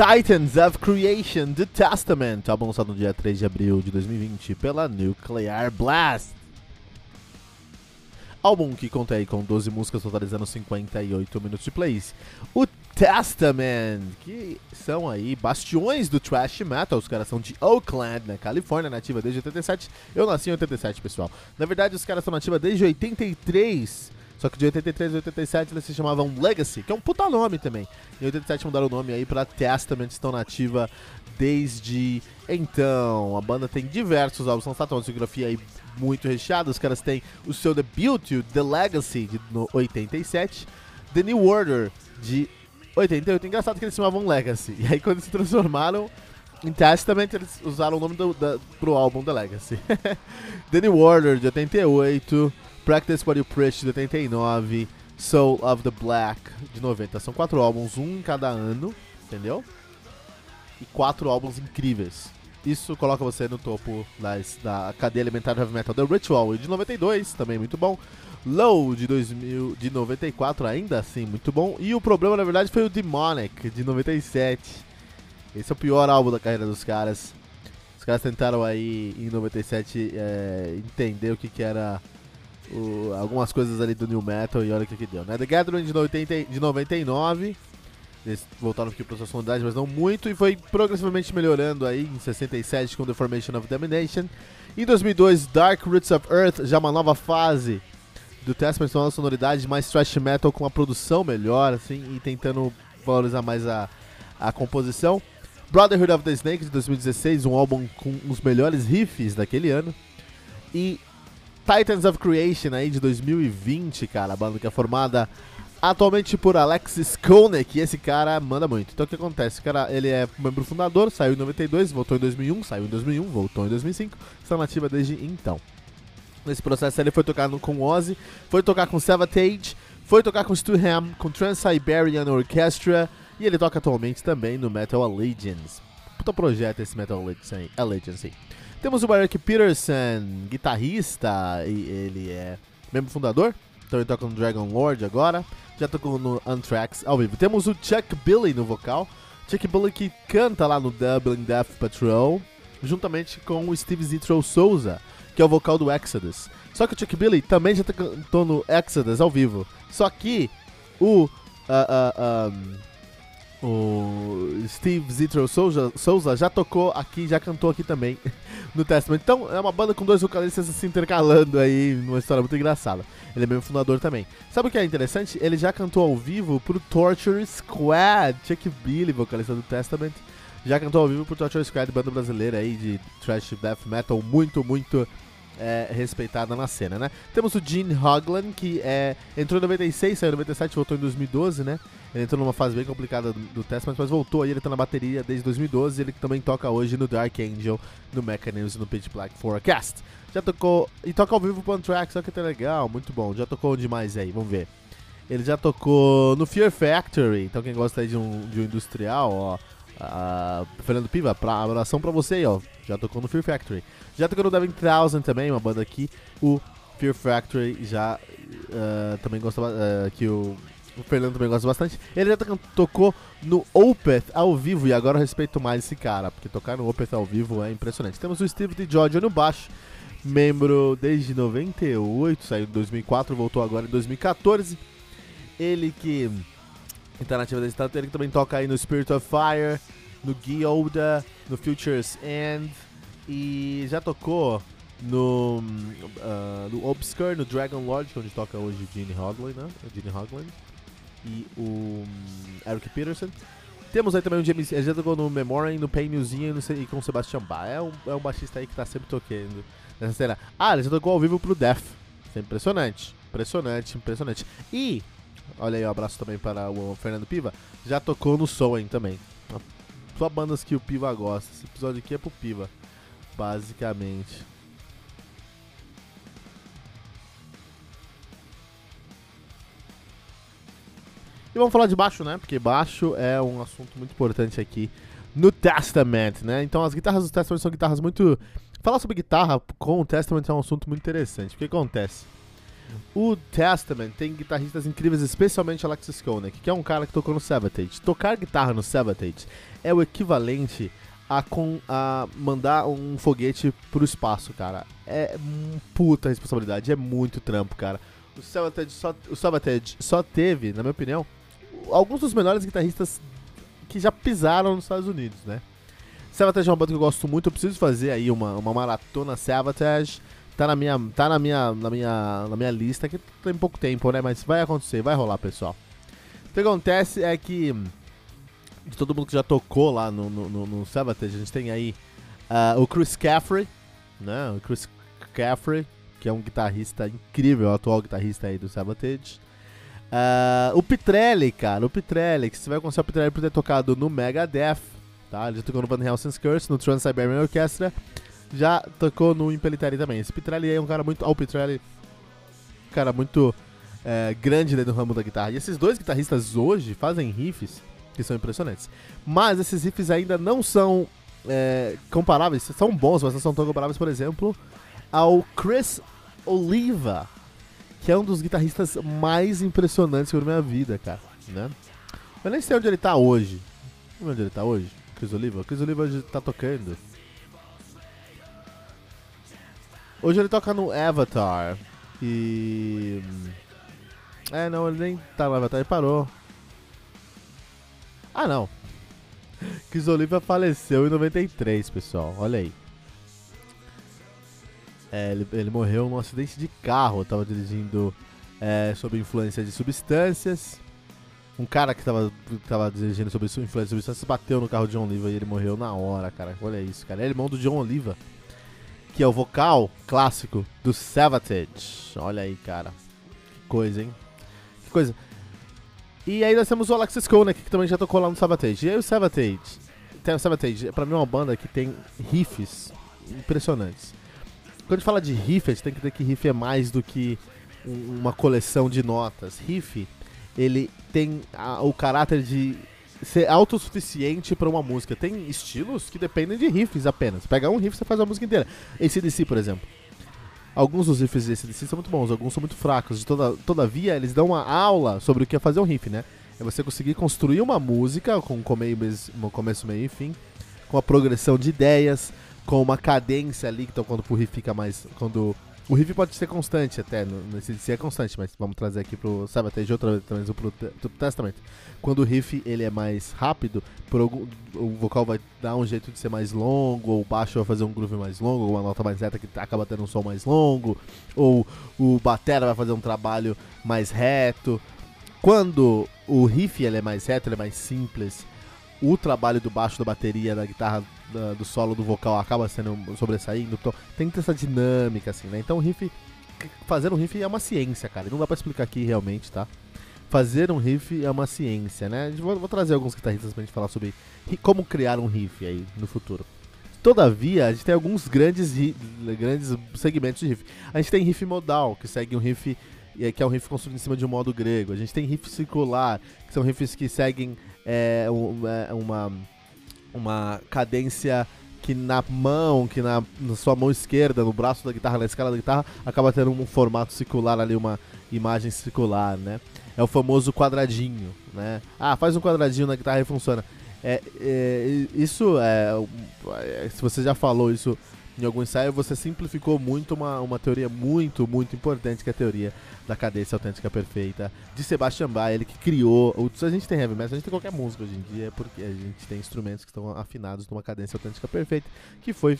Titans of Creation, The Testament, álbum lançado no dia 3 de abril de 2020 pela Nuclear Blast. Álbum que conta aí com 12 músicas totalizando 58 minutos de plays. O Testament, que são aí bastiões do thrash metal, os caras são de Oakland, na Califórnia, nativa desde 87. Eu nasci em 87, pessoal. Na verdade, os caras são nativa desde 83. Só que de 83 a 87 eles se chamavam Legacy, que é um puta nome também. Em 87 mudaram o nome aí pra Testament, estão nativa desde então. A banda tem diversos álbuns lançados, uma discografia aí muito recheada. Os caras têm o seu debut, The Legacy, de no 87, The New Order, de 88. Engraçado que eles se chamavam Legacy. E aí quando se transformaram em Testament, eles usaram o nome do, da, pro álbum The Legacy. The New Order, de 88. Practice What You Preach de 89, Soul of the Black de 90. São quatro álbuns, um em cada ano, entendeu? E quatro álbuns incríveis. Isso coloca você no topo das, da cadeia alimentar do heavy metal. The Ritual de 92, também muito bom. Low de 2000, de 94, ainda assim muito bom. E o problema na verdade foi o Demonic de 97. Esse é o pior álbum da carreira dos caras. Os caras tentaram aí em 97 é, entender o que, que era o, algumas coisas ali do New Metal e olha o que, que deu, né? The Gathering de, 80, de 99, eles voltaram aqui para sua sonoridade, mas não muito, e foi progressivamente melhorando aí em 67 com The Formation of Domination. Em 2002, Dark Roots of Earth, já uma nova fase do Testament, uma sonoridade mais thrash metal com uma produção melhor, assim, e tentando valorizar mais a, a composição. Brotherhood of the Snake de 2016, um álbum com os melhores riffs daquele ano. E Titans of Creation aí de 2020, cara, a banda que é formada atualmente por Alexis Konek, e esse cara manda muito. Então o que acontece? O cara, ele é membro fundador, saiu em 92, voltou em 2001, saiu em 2001, voltou em 2005, está nativa desde então. Nesse processo ele foi tocar no, com Ozzy, foi tocar com Savatage, foi tocar com Stu Ham, com Trans-Siberian Orchestra, e ele toca atualmente também no Metal Allegiance. Puta projeto esse Metal Allegiance aí. Temos o Eric Peterson, guitarrista, e ele é membro fundador. Então ele toca no Dragon Lord agora. Já tocou no Anthrax ao vivo. Temos o Chuck Billy no vocal. Chuck Billy que canta lá no Dublin Death Patrol, juntamente com o Steve Zitro Souza, que é o vocal do Exodus. Só que o Chuck Billy também já cantou no Exodus ao vivo. Só que o. Uh, uh, um, o Steve Zitro Souza, Souza já tocou aqui, já cantou aqui também no Testament. Então é uma banda com dois vocalistas se intercalando aí, numa história muito engraçada. Ele é mesmo fundador também. Sabe o que é interessante? Ele já cantou ao vivo pro Torture Squad. Chuck Billy, vocalista do Testament, já cantou ao vivo pro Torture Squad, banda brasileira aí de thrash death metal muito, muito é, respeitada na cena, né? Temos o Gene Hoglan, que é, entrou em 96, saiu em 97, voltou em 2012, né? Ele entrou numa fase bem complicada do, do Testament, mas voltou aí, ele tá na bateria desde 2012, ele também toca hoje no Dark Angel, no Mechanism e no Pitch Black Forecast. Já tocou, e toca ao vivo pro Anthrax, olha que tá legal, muito bom. Já tocou demais aí, vamos ver. Ele já tocou no Fear Factory, então quem gosta aí de um, de um industrial, ó, Uh, Fernando Piva, pra, abração pra você aí, ó. Já tocou no Fear Factory. Já tocou no Devin Thousand também, uma banda aqui. O Fear Factory já uh, também gosta uh, que o, o, Fernando também gosta bastante. Ele já tocou no Opeth ao vivo e agora eu respeito mais esse cara, porque tocar no Opeth ao vivo é impressionante. Temos o Steve de Georgia no baixo, membro desde 98, saiu em 2004, voltou agora em 2014. Ele que Alternativa da Estátua, ele também toca aí no Spirit of Fire, no Gilda, no Future's End e já tocou no, uh, no Obscure, no Dragon Lord, onde toca hoje Gene Hoglan, né? Gene Hoglan e o um, Eric Peterson. Temos aí também o James, ele já tocou no Memoriam, no Pain Museum e com o Sebastian Bach. É um, é um baixista aí que tá sempre tocando nessa cena. Ah, ele já tocou ao vivo pro Death. Isso é impressionante. Impressionante, impressionante. E Olha aí, um abraço também para o Fernando Piva. Já tocou no Soen também. só bandas que o Piva gosta. Esse episódio aqui é pro Piva, basicamente. Vamos falar de baixo, né? Porque baixo é um assunto muito importante aqui no Testament, né? Então as guitarras do Testament são guitarras muito. Falar sobre guitarra com o Testament é um assunto muito interessante. O que acontece? O Testament tem guitarristas incríveis, especialmente Alexis Koenig, que é um cara que tocou no Savatage. Tocar guitarra no Savatage é o equivalente a, com, a mandar um foguete pro espaço, cara. É puta responsabilidade, é muito trampo, cara. O Savatage só, o Savatage só teve, na minha opinião, alguns dos melhores guitarristas que já pisaram nos Estados Unidos, né? Savatage é uma banda que eu gosto muito, eu preciso fazer aí uma, uma maratona Savatage. Tá na minha, tá na minha, na minha, na minha lista que tem pouco tempo, né? Mas vai acontecer, vai rolar, pessoal. O que acontece é que de todo mundo que já tocou lá no, no, no, no Savatage, a gente tem aí uh, o Chris Caffrey, né? O Chris Caffrey, que é um guitarrista incrível, atual guitarrista aí do Savatage. Uh, o Pitrelli, cara, o Pitrelli, que você vai conhecer o Pitrelli por ter tocado no Megadeth, tá? Ele já tocou no Van Helsing's Curse, no Trans-Siberian Orchestra, já tocou no Impeliteri também. Esse Pitrelli é um cara muito... Ó, o Pitrelli, um cara muito é, grande dentro do ramo da guitarra. E esses dois guitarristas hoje fazem riffs que são impressionantes. Mas esses riffs ainda não são é, comparáveis, são bons, mas não são tão comparáveis, por exemplo, ao Chris Oliva, que é um dos guitarristas mais impressionantes que eu vi na minha vida, cara, né? Eu nem sei onde ele tá hoje. Onde ele tá hoje? Chris Oliva? Chris Oliva hoje tá tocando. Hoje ele toca no Avatar. E. É, não, ele nem tá no Avatar, ele parou. Ah, não. Chris Oliva faleceu em 93, pessoal. Olha aí. É, ele, ele, morreu num acidente de carro, estava dirigindo é, sob influência de substâncias. Um cara que estava tava dirigindo sob influência de substâncias bateu no carro de John Oliva e ele morreu na hora, cara. Olha isso, cara. Ele é irmão do John Oliva, que é o vocal clássico do Savatage. Olha aí, cara. Que coisa, hein? Que coisa. E aí nós temos o Alexis Koenig, que também já tocou lá no Savatage. E aí o Savatage, tem o Savatage, pra mim é uma banda que tem riffs impressionantes. Quando a gente fala de riff, a gente tem que entender que riff é mais do que uma coleção de notas. Riff, ele tem a, o caráter de ser autossuficiente para uma música. Tem estilos que dependem de riffs apenas. Pega um riff você faz a música inteira. ACDC, por exemplo. Alguns dos riffs de ACDC são muito bons, alguns são muito fracos. Toda, todavia, eles dão uma aula sobre o que é fazer um riff, né? É você conseguir construir uma música com um começo, meio e fim, com a progressão de ideias, com uma cadência ali, então quando o riff fica mais. Quando. O riff pode ser constante até, nesse si é constante, mas vamos trazer aqui pro Sabotage outra vez também pro, pro Testamento. Quando o riff ele é mais rápido, por algum, o vocal vai dar um jeito de ser mais longo, ou o baixo vai fazer um groove mais longo, ou uma nota mais reta que acaba tendo um som mais longo, ou o batera vai fazer um trabalho mais reto. Quando o riff ele é mais reto, ele é mais simples, o trabalho do baixo, da bateria, da guitarra, da, do solo, do vocal acaba sendo sobressaindo. Então, tem que ter essa dinâmica, assim, né? Então, o riff, fazer um riff é uma ciência, cara. Não dá pra explicar aqui realmente, tá? Fazer um riff é uma ciência, né? Vou, vou trazer alguns guitarristas pra gente falar sobre como criar um riff aí no futuro. Todavia, a gente tem alguns grandes, grandes segmentos de riff. A gente tem riff modal, que segue um riff que é um riff construído em cima de um modo grego. A gente tem riff circular, que são riffs que seguem é, é, uma, uma cadência que na mão, que na, na, sua mão esquerda, no braço da guitarra, na escala da guitarra, acaba tendo um formato circular ali, uma imagem circular, né? É o famoso quadradinho, né? Ah, faz um quadradinho na guitarra e funciona. É, é, isso é, é, se você já falou isso em algum ensaio, você simplificou muito uma, uma teoria muito, muito importante, que é a teoria da cadência autêntica perfeita de Sebastian Bach, ele que criou. A gente tem heavy metal, a gente tem qualquer música hoje em dia, é porque a gente tem instrumentos que estão afinados numa cadência autêntica perfeita, que foi,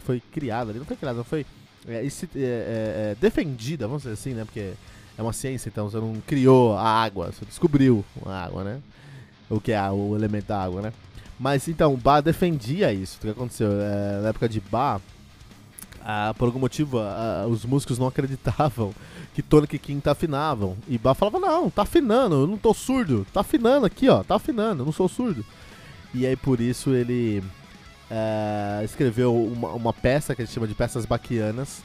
foi criada ali, não foi criada, não foi é, é, é, é, defendida, vamos dizer assim, né? Porque é uma ciência, então você não criou a água, você descobriu a água, né? O que é o elemento da água, né? Mas então, Bach defendia isso. O que aconteceu? É, na época de Bach, ah, por algum motivo, ah, os músicos não acreditavam que tônica e quinta afinavam. E Bach falava, não, tá afinando, eu não tô surdo. Tá afinando aqui, ó, tá afinando, eu não sou surdo. E aí por isso ele é, escreveu uma, uma, peça que ele chama de peças baquianas.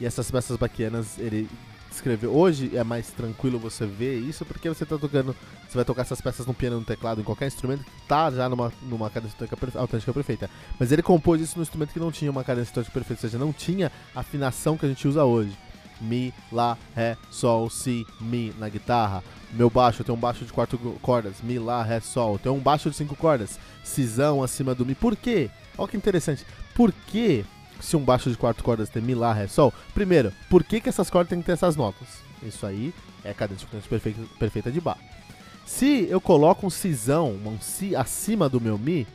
E essas peças baquianas ele escreveu. Hoje é mais tranquilo você ver isso porque você tá tocando. Você vai tocar essas peças no piano, no teclado, em qualquer instrumento, tá já numa, numa cadência autêntica perfeita. Mas ele compôs isso num instrumento que não tinha uma cadência autêntica perfeita, ou seja, não tinha a afinação que a gente usa hoje. Mi, Lá, Ré, Sol, Si, Mi na guitarra. Meu baixo, eu tenho um baixo de quatro cordas. Mi, Lá, Ré, Sol. Eu tenho um baixo de cinco cordas. Cisão acima do Mi. Por quê? Olha que interessante. Por que se um baixo de quatro cordas tem Mi, Lá, Ré, Sol? Primeiro, por que, que essas cordas têm que ter essas notas? Isso aí é a cadência perfeita, perfeita de Bar. Se eu coloco um Cisão, um Si acima do meu Mi,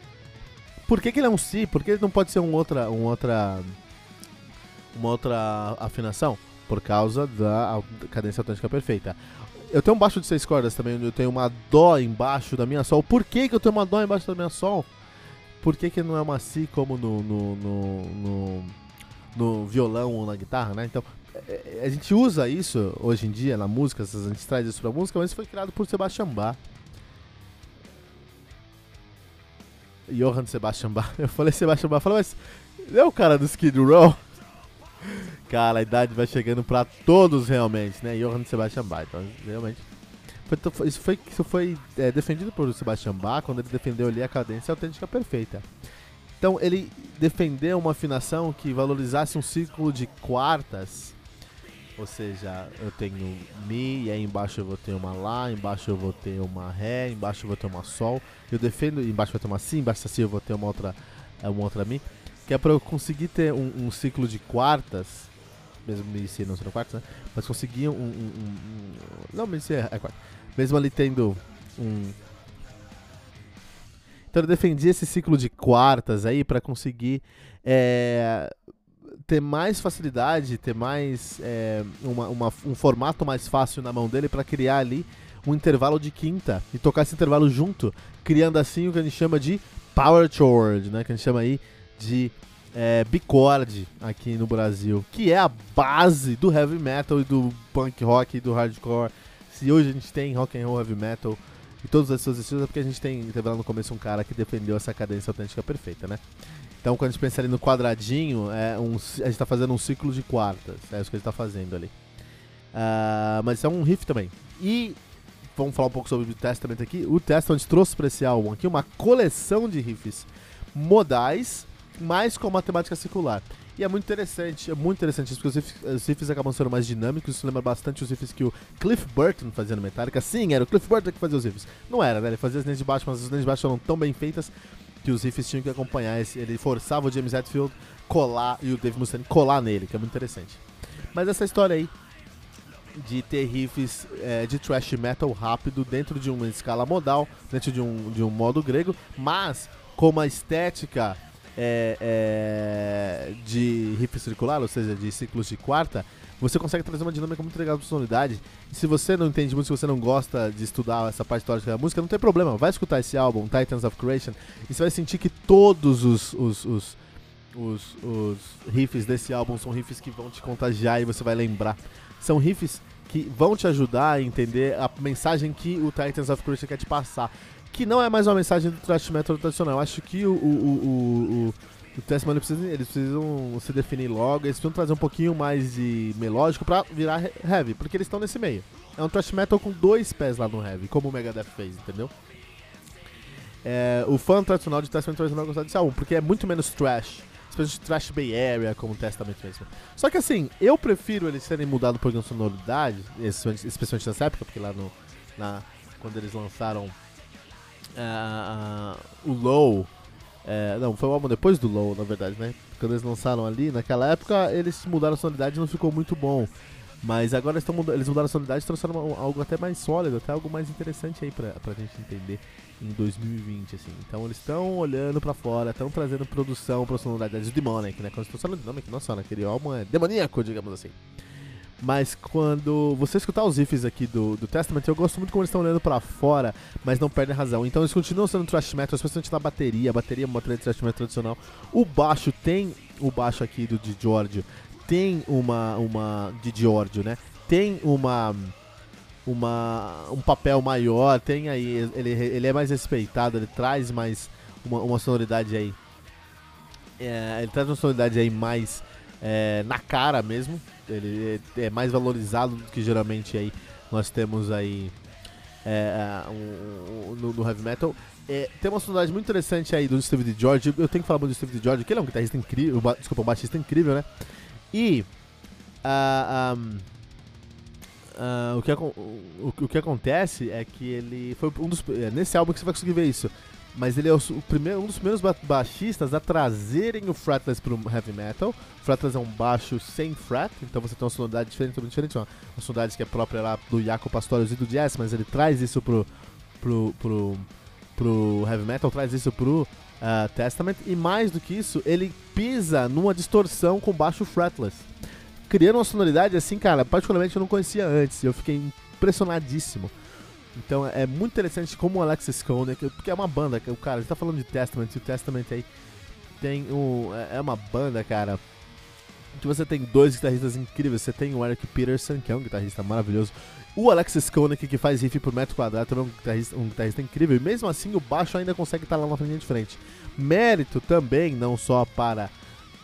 por que, que ele é um Si? Por que ele não pode ser um outra, um outra, uma outra afinação? por causa da cadência autêntica perfeita. Eu tenho um baixo de seis cordas também, onde eu tenho uma dó embaixo da minha sol. Por que, que eu tenho uma dó embaixo da minha sol? Por que, que não é uma si como no, no, no, no, no violão ou na guitarra, né? Então, é, é, a gente usa isso hoje em dia na música, a gente traz isso pra música, mas foi criado por Sebastian Bach. Johann Sebastian Bach. Eu falei Sebastian Bach, falei, mas é o cara do Skid Row? Cara, a idade vai chegando pra todos realmente, né? Johann Sebastian Bach. Então, realmente. Foi, isso foi, isso foi é, defendido por Sebastian Bach quando ele defendeu ali a cadência autêntica perfeita. Então ele defendeu uma afinação que valorizasse um ciclo de quartas. Ou seja, eu tenho Mi, e aí embaixo eu vou ter uma Lá, embaixo eu vou ter uma Ré, embaixo eu vou ter uma Sol. Eu defendo, embaixo vai ter uma Si, embaixo da Si eu vou ter uma outra, uma outra Mi. Que é pra eu conseguir ter um, um ciclo de quartas mesmo MC não sendo quartos, né? Mas conseguiam um, um, um, Não, MC é, é quarto. Mesmo ali tendo um. Então eu defendi esse ciclo de quartas aí para conseguir é, ter mais facilidade, ter mais é, uma, uma, um formato mais fácil na mão dele para criar ali um intervalo de quinta e tocar esse intervalo junto, criando assim o que a gente chama de power chord, né? Que a gente chama aí de é, Bicord aqui no Brasil, que é a base do heavy metal e do punk rock e do hardcore. Se hoje a gente tem rock and roll, heavy metal e todas as suas estilos, é porque a gente tem, teve lá no começo um cara que defendeu essa cadência autêntica perfeita, né? Então quando a gente pensa ali no quadradinho, é um, a gente tá fazendo um ciclo de quartas, é isso que a gente tá fazendo ali. Uh, mas é um riff também. E vamos falar um pouco sobre o Testament aqui. O Testament trouxe para esse álbum aqui uma coleção de riffs modais mas com matemática circular. E é muito interessante, é muito interessante isso, porque os riffs acabam sendo mais dinâmicos, isso lembra bastante os riffs que o Cliff Burton fazia no Metallica. Sim, era o Cliff Burton que fazia os riffs. Não era, né? Ele fazia as linhas de baixo, mas as linhas de baixo eram tão bem feitas que os riffs tinham que acompanhar esse, ele forçava o James Hetfield colar e o Dave Mustaine colar nele, que é muito interessante. Mas essa história aí de ter riffs é, de thrash metal rápido dentro de uma escala modal, dentro de um, de um modo grego, mas com uma estética é, é, de riff circular, ou seja, de ciclos de quarta, você consegue trazer uma dinâmica muito legal de sonoridade. E se você não entende muito, se você não gosta de estudar essa parte histórica da música, não tem problema. Vai escutar esse álbum, Titans of Creation, e você vai sentir que todos os, os, os, os, os riffs desse álbum são riffs que vão te contagiar e você vai lembrar. São riffs que vão te ajudar a entender a mensagem que o Titans of Creation quer te passar que não é mais uma mensagem do thrash metal tradicional. Eu acho que o, o, o, o, o Testament eles precisam, se definir logo, eles precisam trazer um pouquinho mais de melódico pra virar heavy, porque eles estão nesse meio. É um thrash metal com dois pés lá no heavy, como o Megadeth fez, entendeu? É, o fã tradicional de talvez não vai gostar desse álbum, porque é muito menos trash. De trash Bay Area, como o Testament mesmo. Só que assim, eu prefiro eles serem mudados por sonoridade, especialmente nessa época, porque lá no. Na, quando eles lançaram uh, o Low. É, não, foi o álbum depois do Low, na verdade, né? Quando eles lançaram ali, naquela época eles mudaram a sonoridade e não ficou muito bom. Mas agora eles, mudando, eles mudaram a sonoridade e trouxeram algo até mais sólido, até algo mais interessante aí pra, pra gente entender em 2020, assim. Então eles estão olhando pra fora, estão trazendo produção pra sonoridade do Demonic, né? Quando eles estão falando Demonic, nossa, aquele álbum é demoníaco, digamos assim. Mas quando você escutar os riffs aqui do, do Testament, eu gosto muito como eles estão olhando para fora, mas não perdem razão. Então eles continuam sendo thrash metal, especialmente na bateria. A bateria é uma bateria de thrash metal tradicional. O baixo tem o baixo aqui do de Giorgio, tem uma uma de Giorgio, né? Tem uma uma um papel maior, tem aí ele, ele é mais respeitado, ele traz mais uma, uma sonoridade aí. É, ele traz uma sonoridade aí mais é, na cara mesmo. Ele é, é mais valorizado do que geralmente aí nós temos aí é, um, um, no, no, heavy metal. É, tem uma sonoridade muito interessante aí do Steve D. George. Eu tenho que falar muito do Steve D. George, que ele é um guitarrista incrível, desculpa, um baixista incrível, né? E uh, um, uh, o, que, o, o, que acontece é que ele foi um dos. É, nesse álbum que você vai conseguir ver isso. Mas ele é o, o primeiro, um dos primeiros baixistas a trazerem o fretless para o heavy metal. O fretless é um baixo sem fret, então você tem uma sonoridade diferente, diferente. Uma, uma sonoridade que é própria lá do Jaco Pastorius e do Jazz, mas ele traz isso pro, pro, pro, pro heavy metal, traz isso pro uh, Testament. E mais do que isso, ele pisa numa distorção com baixo fretless. Criando uma sonoridade assim, cara, particularmente eu não conhecia antes. Eu fiquei impressionadíssimo. Então é muito interessante como o Alexis Cone, porque é uma banda, o cara, gente tá falando de Testament, e o Testament aí tem um. É, é uma banda, cara. Que você tem dois guitarristas incríveis. Você tem o Eric Peterson, que é um guitarrista maravilhoso. O Alexis Koenig, que faz riff por metro quadrado, também é um guitarrista, um guitarrista incrível. E mesmo assim, o baixo ainda consegue estar lá na linha de frente. Mérito também, não só para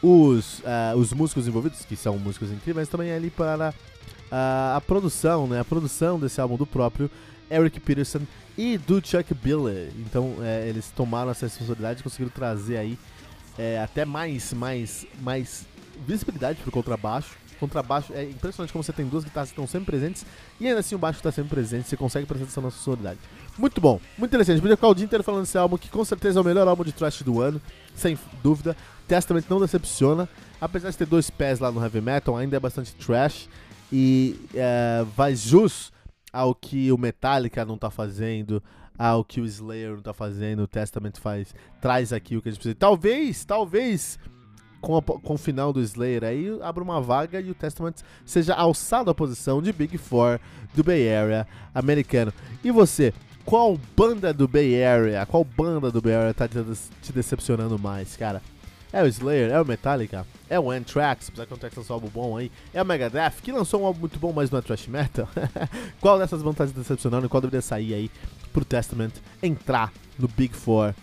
os, uh, os músicos envolvidos, que são músicos incríveis, mas também ali para uh, a produção, né? A produção desse álbum do próprio Eric Peterson e do Chuck Billy. Então é, eles tomaram essa responsabilidade e conseguiram trazer aí até mais, mais, mais visibilidade pro contrabaixo. Contrabaixo é impressionante como você tem duas guitarras que estão sempre presentes e ainda assim o baixo está sempre presente, você consegue prestar atenção na sonoridade. Muito bom, muito interessante. Podia ficar o dia inteiro falando desse álbum que com certeza é o melhor álbum de thrash do ano, sem dúvida. Testament não decepciona, apesar de ter dois pés lá no heavy metal, ainda é bastante trash e é, vai jus ao que o Metallica não tá fazendo, ao que o Slayer não tá fazendo, o Testament faz, traz aqui o que a gente precisa. Talvez, talvez, com, a, com o final do Slayer aí, abra uma vaga e o Testament seja alçado à posição de Big Four do Bay Area americano. E você, qual banda do Bay Area, qual banda do Bay Area tá te decepcionando mais, cara? É o Slayer, é o Metallica, é o Anthrax, apesar que o Anthrax lançou um álbum bom aí, é o Megadeth, que lançou um álbum muito bom, mas não é thrash metal. qual dessas vantagens decepcionando e qual deveria sair aí pro Testament entrar no Big Four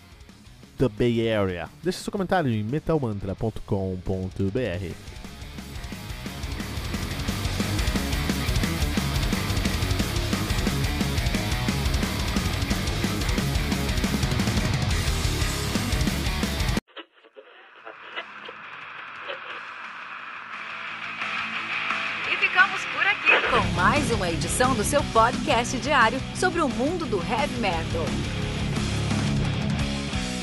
da Bay Area? Deixe seu comentário em metalmantra.com.br. edição do seu podcast diário sobre o mundo do heavy metal.